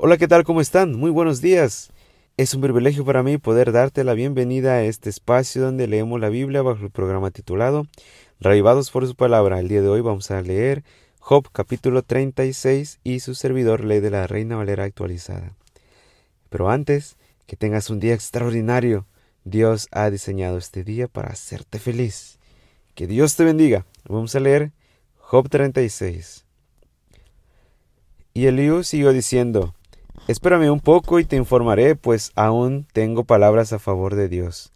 Hola, ¿qué tal? ¿Cómo están? Muy buenos días. Es un privilegio para mí poder darte la bienvenida a este espacio donde leemos la Biblia bajo el programa titulado Revivados por su palabra. El día de hoy vamos a leer Job capítulo 36 y su servidor lee de la Reina Valera actualizada. Pero antes, que tengas un día extraordinario. Dios ha diseñado este día para hacerte feliz. Que Dios te bendiga. Vamos a leer Job 36. Y Eliú siguió diciendo, Espérame un poco y te informaré, pues aún tengo palabras a favor de Dios.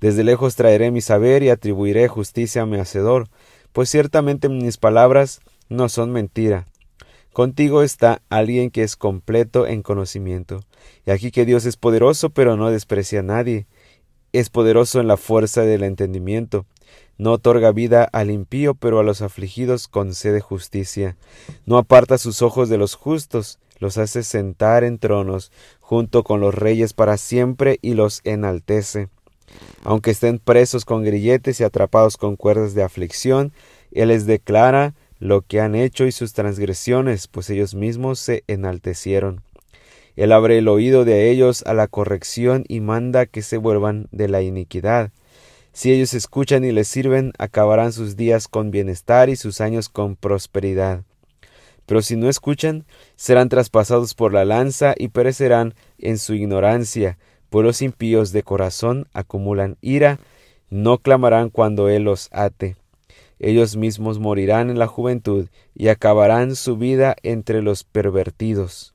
Desde lejos traeré mi saber y atribuiré justicia a mi hacedor, pues ciertamente mis palabras no son mentira. Contigo está alguien que es completo en conocimiento. Y aquí que Dios es poderoso, pero no desprecia a nadie. Es poderoso en la fuerza del entendimiento. No otorga vida al impío, pero a los afligidos concede justicia. No aparta sus ojos de los justos, los hace sentar en tronos junto con los reyes para siempre y los enaltece. Aunque estén presos con grilletes y atrapados con cuerdas de aflicción, Él les declara lo que han hecho y sus transgresiones, pues ellos mismos se enaltecieron. Él abre el oído de ellos a la corrección y manda que se vuelvan de la iniquidad. Si ellos escuchan y les sirven, acabarán sus días con bienestar y sus años con prosperidad. Pero si no escuchan, serán traspasados por la lanza y perecerán en su ignorancia, pues los impíos de corazón acumulan ira, no clamarán cuando Él los ate. Ellos mismos morirán en la juventud y acabarán su vida entre los pervertidos.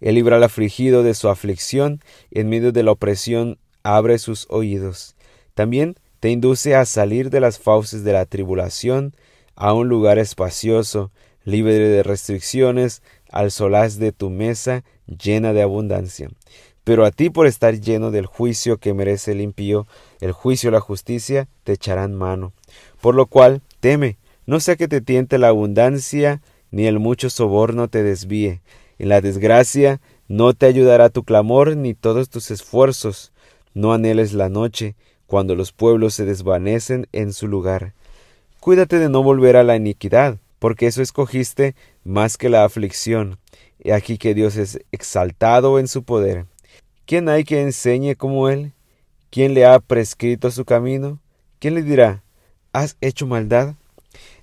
Él libra al afligido de su aflicción, y en medio de la opresión abre sus oídos. También te induce a salir de las fauces de la tribulación a un lugar espacioso, libre de restricciones, al solaz de tu mesa llena de abundancia. Pero a ti por estar lleno del juicio que merece el impío, el juicio y la justicia, te echarán mano. Por lo cual, teme, no sea que te tiente la abundancia, ni el mucho soborno te desvíe. En la desgracia no te ayudará tu clamor ni todos tus esfuerzos. No anheles la noche, cuando los pueblos se desvanecen en su lugar. Cuídate de no volver a la iniquidad, porque eso escogiste más que la aflicción. He aquí que Dios es exaltado en su poder. ¿Quién hay que enseñe como Él? ¿Quién le ha prescrito su camino? ¿Quién le dirá, ¿has hecho maldad?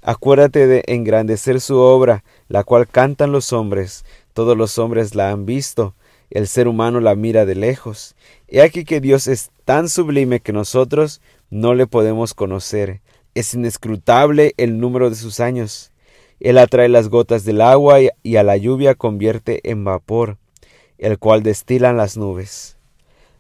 Acuérdate de engrandecer su obra, la cual cantan los hombres. Todos los hombres la han visto. El ser humano la mira de lejos. He aquí que Dios es tan sublime que nosotros no le podemos conocer. Es inescrutable el número de sus años. Él atrae las gotas del agua y a la lluvia convierte en vapor, el cual destilan las nubes,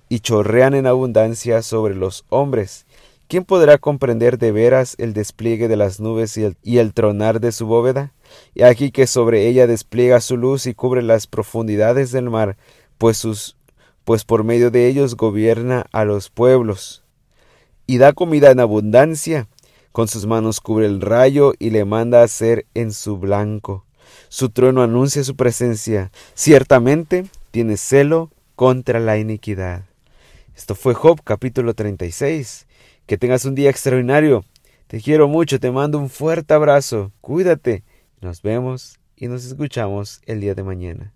y chorrean en abundancia sobre los hombres. ¿Quién podrá comprender de veras el despliegue de las nubes y el, tronar de su bóveda? Y aquí que sobre ella despliega su luz y cubre las profundidades del mar, pues pues por medio de ellos gobierna a los pueblos. Y da comida en abundancia, con sus manos cubre el rayo y le manda hacer en su blanco. Su trueno anuncia su presencia. Ciertamente tiene celo contra la iniquidad. Esto fue Job capítulo 36. Que tengas un día extraordinario. Te quiero mucho, te mando un fuerte abrazo. Cuídate. Nos vemos y nos escuchamos el día de mañana.